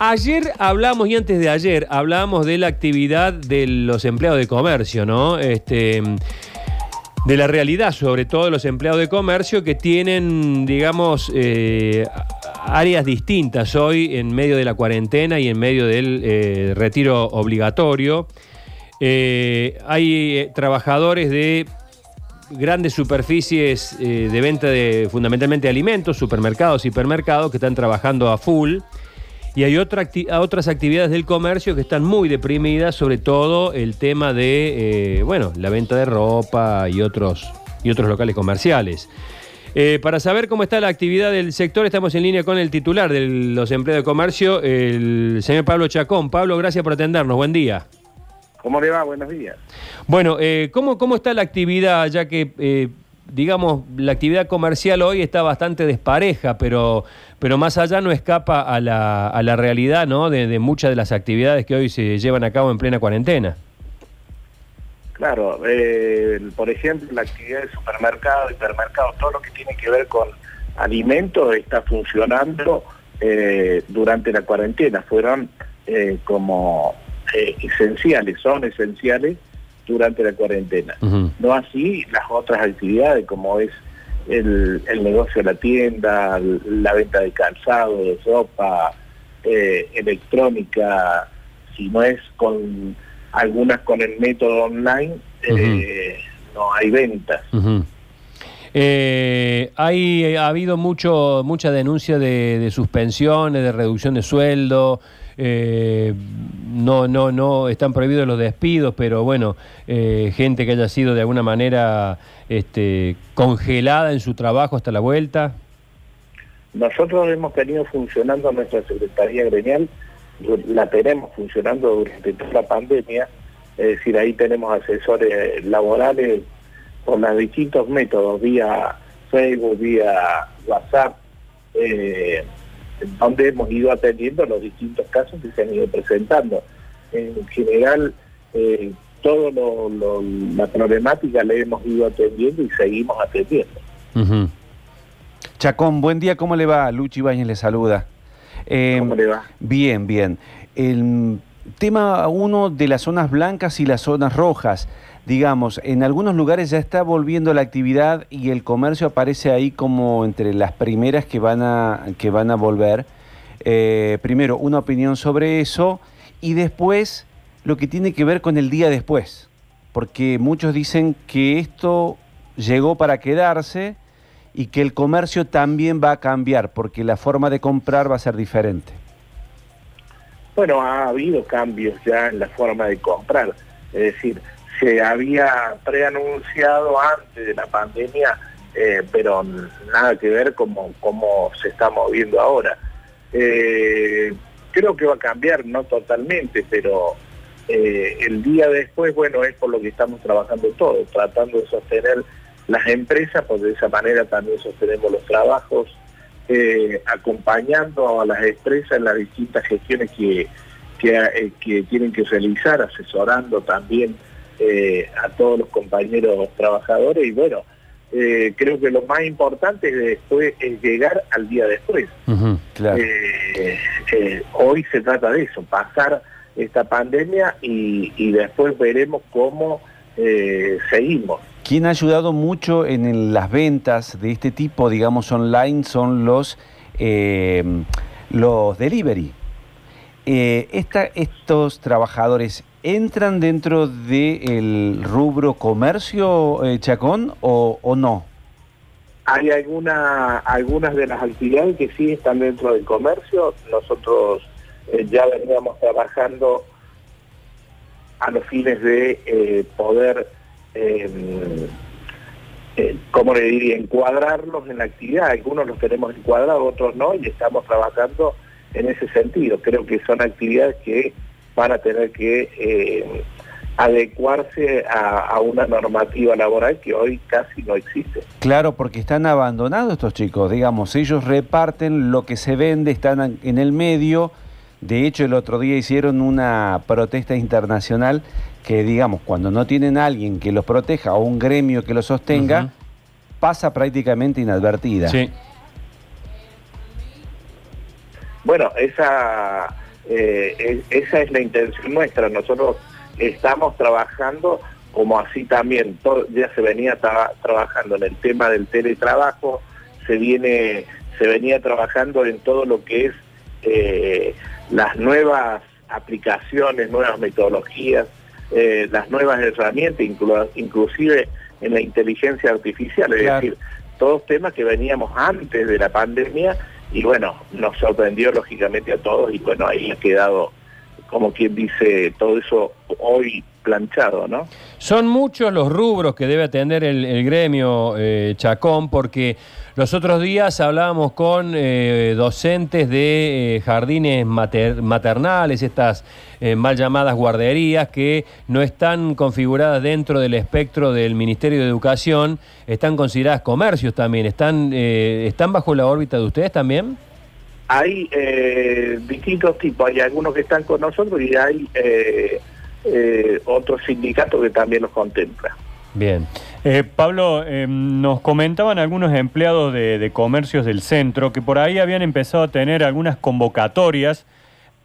Ayer hablamos y antes de ayer hablamos de la actividad de los empleados de comercio, ¿no? Este, de la realidad, sobre todo de los empleados de comercio que tienen, digamos, eh, áreas distintas hoy en medio de la cuarentena y en medio del eh, retiro obligatorio. Eh, hay trabajadores de grandes superficies de venta de fundamentalmente alimentos, supermercados, hipermercados, que están trabajando a full. Y hay otras actividades del comercio que están muy deprimidas, sobre todo el tema de, bueno, la venta de ropa y otros, y otros locales comerciales. Eh, para saber cómo está la actividad del sector, estamos en línea con el titular de los empleados de comercio, el señor Pablo Chacón. Pablo, gracias por atendernos. Buen día. ¿Cómo le va? Buenos días. Bueno, eh, ¿cómo, ¿cómo está la actividad? Ya que, eh, digamos, la actividad comercial hoy está bastante despareja, pero, pero más allá no escapa a la, a la realidad ¿no? de, muchas de las actividades que hoy se llevan a cabo en plena cuarentena. Claro, eh, por ejemplo, la actividad de supermercado, hipermercado, todo lo que tiene que ver con alimentos está funcionando eh, durante la cuarentena. Fueron eh, como esenciales, son esenciales durante la cuarentena. No así las otras actividades como es el, negocio de la tienda, la venta de calzado, de ropa, electrónica, si no es con algunas con el método online eh, no hay ventas. Eh, hay, ha habido mucho, mucha denuncia de, suspensiones, de reducción de sueldo. Eh, no, no, no están prohibidos los despidos, pero bueno, gente que haya sido de alguna manera este, congelada en su trabajo hasta la vuelta. Nosotros hemos tenido funcionando nuestra Secretaría Gremial la tenemos funcionando durante toda la pandemia, es decir, ahí tenemos asesores laborales con los distintos métodos, vía Facebook, vía WhatsApp, eh, donde hemos ido atendiendo los distintos casos que se han ido presentando. En general, eh, toda la problemática la hemos ido atendiendo y seguimos atendiendo. Chacón, buen día, ¿cómo le va? Luchi Bañez le saluda. Em, ¿Cómo le va? Bien, bien. El tema uno de las zonas blancas y las zonas rojas. Digamos, en algunos lugares ya está volviendo la actividad y el comercio aparece ahí como entre las primeras que van a, que van a volver. Eh, primero, una opinión sobre eso y después lo que tiene que ver con el día después. Porque muchos dicen que esto llegó para quedarse y que el comercio también va a cambiar porque la forma de comprar va a ser diferente. Bueno, ha habido cambios ya en la forma de comprar, es decir, se había preanunciado antes de la pandemia, eh, pero nada que ver como cómo se está moviendo ahora. Eh, creo que va a cambiar, no totalmente, pero eh, el día después, bueno, es por lo que estamos trabajando todos, tratando de sostener las empresas, pues de esa manera también sostenemos los trabajos, acompañando a las empresas en las distintas gestiones que, que, tienen que realizar, asesorando también eh, a todos los compañeros trabajadores y bueno, creo que lo más importante después es llegar al día después. hoy se trata de eso, pasar esta pandemia y, y después veremos cómo seguimos. Quien ha ayudado mucho en las ventas de este tipo, digamos, online, son los, eh, los delivery. Eh, ¿Estos trabajadores entran dentro del rubro comercio, eh, Chacón, o, no? Hay alguna, algunas de las actividades que sí están dentro del comercio. Nosotros ya veníamos trabajando a los fines de poder eh, eh, ¿cómo le diría? Encuadrarlos en la actividad. Algunos los tenemos encuadrados, otros no, y estamos trabajando en ese sentido. Creo que son actividades que van a tener que eh, adecuarse a, una normativa laboral que hoy casi no existe. Claro, porque están abandonados estos chicos, digamos, ellos reparten lo que se vende, están en el medio. De hecho, el otro día hicieron una protesta internacional que digamos, cuando no tienen a alguien que los proteja o un gremio que los sostenga, pasa prácticamente inadvertida. Sí. Bueno, esa, eh, esa es la intención nuestra. Nosotros estamos trabajando como así también todo, ya se venía trabajando en el tema del teletrabajo, se viene se venía trabajando en todo lo que es eh, las nuevas aplicaciones, nuevas metodologías, eh, las nuevas herramientas, inclusive en la inteligencia artificial, es decir, todos temas que veníamos antes de la pandemia y bueno, nos sorprendió lógicamente a todos y bueno, ahí ha quedado, como quien dice, todo eso hoy planchado, ¿no? Son muchos los rubros que debe atender el, gremio eh, Chacón, porque los otros días hablábamos con eh, docentes de eh, jardines maternales, estas mal llamadas guarderías que no están configuradas dentro del espectro del Ministerio de Educación, están consideradas comercios también, están, están bajo la órbita de ustedes también. Hay distintos tipos, hay algunos que están con nosotros y hay eh, otro sindicato que también los contempla. Bien. Eh, Pablo, eh, nos comentaban algunos empleados de, comercios del centro que por ahí habían empezado a tener algunas convocatorias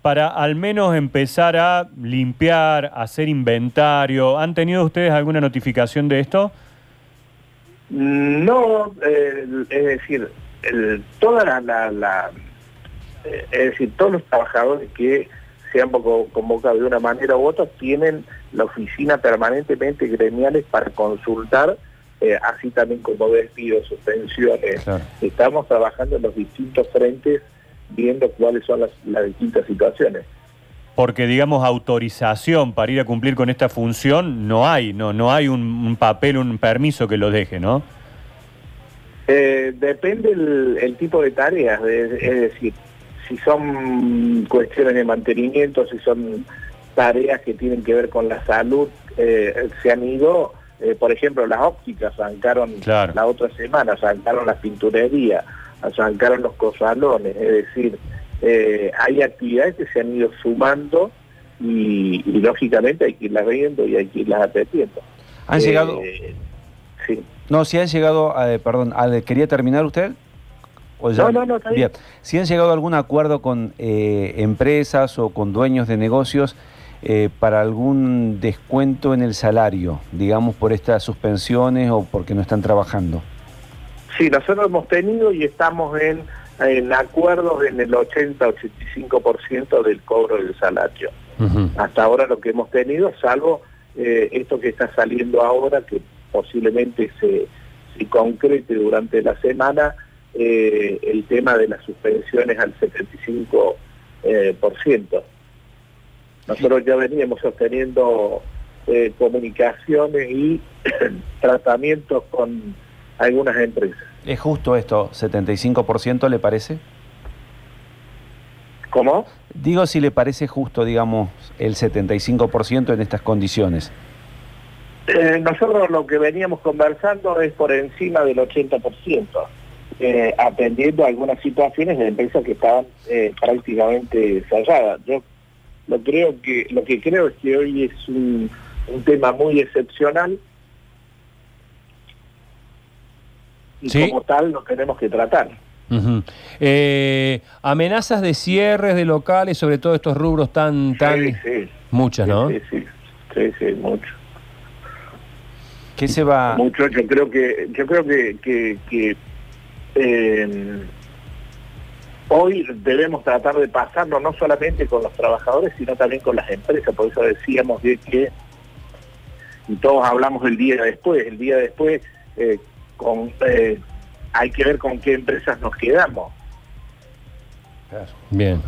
para al menos empezar a limpiar, hacer inventario. ¿Han tenido ustedes alguna notificación de esto? No, es decir, toda la, es decir, todos los trabajadores que se han convocado de una manera u otra, tienen la oficina permanentemente gremiales para consultar, eh, así también como despidos, suspensiones. Estamos trabajando en los distintos frentes viendo cuáles son las, distintas situaciones. Porque, digamos, autorización para ir a cumplir con esta función no hay, no, no hay un, papel, un permiso que lo deje, ¿no? Eh, depende el, tipo de tareas, es decir, si son cuestiones de mantenimiento, si son tareas que tienen que ver con la salud, eh, se han ido, eh, por ejemplo, las ópticas arrancaron la otra semana, arrancaron las pinturerías, arrancaron los cosalones, es decir, eh, hay actividades que se han ido sumando y, lógicamente hay que irlas viendo y hay que irlas atendiendo. ¿Han llegado? Sí. No, si han llegado, perdón, ¿quería terminar usted? No, no, no, está bien. Si han llegado a algún acuerdo con eh, empresas o con dueños de negocios eh, para algún descuento en el salario, digamos, por estas suspensiones o porque no están trabajando. Sí, nosotros hemos tenido y estamos en, en acuerdos en el 80-85% del cobro del salario. Hasta ahora lo que hemos tenido, salvo eh, esto que está saliendo ahora, que posiblemente se, se concrete durante la semana, eh, el tema de las suspensiones al 75%. Eh, por ciento. Nosotros ya veníamos sosteniendo eh, comunicaciones y tratamientos con algunas empresas. ¿Es justo esto, 75% le parece? ¿Cómo? Digo si le parece justo, digamos, el 75% en estas condiciones. nosotros lo que veníamos conversando es por encima del 80% eh, atendiendo algunas situaciones de empresas que estaban eh, prácticamente cerradas. Yo lo creo que lo que creo es que hoy es un, tema muy excepcional y como tal lo tenemos que tratar. Eh, amenazas de cierres de locales, sobre todo estos rubros tan, tan muchas, ¿no? Sí, sí, sí, sí, mucho. ¿Qué se va? Mucho. Yo creo que, yo creo que, que eh, hoy debemos tratar de pasarlo no solamente con los trabajadores, sino también con las empresas. Por eso decíamos que, y todos hablamos el día después, el día después eh, con, eh, hay que ver con qué empresas nos quedamos. Bien.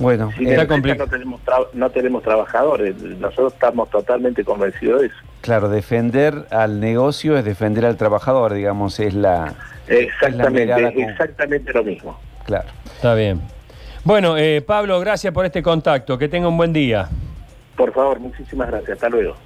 Bueno, no tenemos, no tenemos trabajadores, nosotros estamos totalmente convencidos de eso. Claro, defender al negocio es defender al trabajador, digamos, es la... Exactamente, exactamente lo mismo. Claro. Está bien. Bueno, eh, Pablo, gracias por este contacto, que tenga un buen día. Por favor, muchísimas gracias, hasta luego.